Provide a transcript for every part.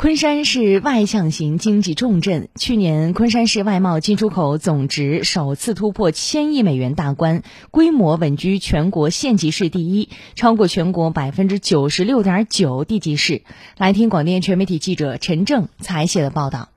昆山市外向型经济重镇，去年昆山市外贸进出口总值首次突破千亿美元大关，规模稳居全国县级市第一，超过全国百分之九十六点九地级市。来听广电全媒体记者陈正采写的报道。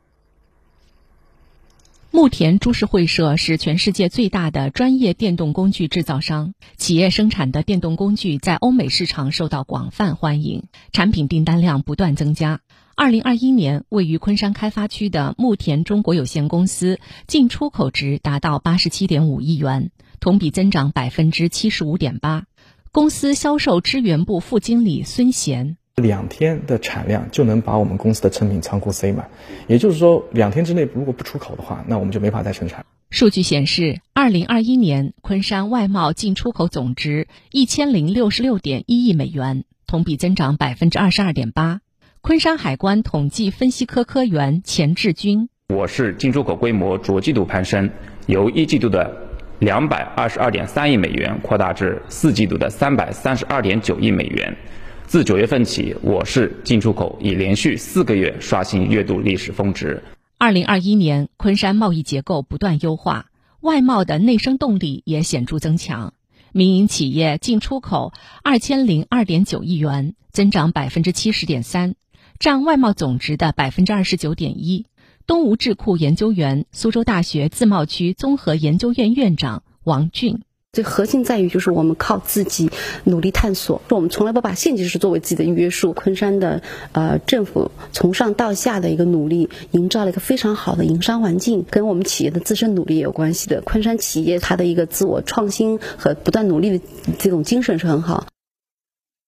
牧田株式会社是全世界最大的专业电动工具制造商，企业生产的电动工具在欧美市场受到广泛欢迎，产品订单量不断增加。二零二一年，位于昆山开发区的牧田中国有限公司进出口值达到八十七点五亿元，同比增长百分之七十五点八。公司销售支援部副经理孙贤。两天的产量就能把我们公司的成品仓库塞满，也就是说，两天之内如果不出口的话，那我们就没法再生产。数据显示，二零二一年昆山外贸进出口总值一千零六十六点一亿美元，同比增长百分之二十二点八。昆山海关统计分析科科员钱志军：我市进出口规模逐季度攀升，由一季度的两百二十二点三亿美元扩大至四季度的三百三十二点九亿美元。自九月份起，我市进出口已连续四个月刷新月度历史峰值。二零二一年，昆山贸易结构不断优化，外贸的内生动力也显著增强。民营企业进出口二千零二点九亿元，增长百分之七十点三，占外贸总值的百分之二十九点一。东吴智库研究员、苏州大学自贸区综合研究院院长王俊。最核心在于，就是我们靠自己努力探索。我们从来不把县级市作为自己的约束。昆山的呃政府从上到下的一个努力，营造了一个非常好的营商环境，跟我们企业的自身努力也有关系的。昆山企业它的一个自我创新和不断努力的这种精神是很好。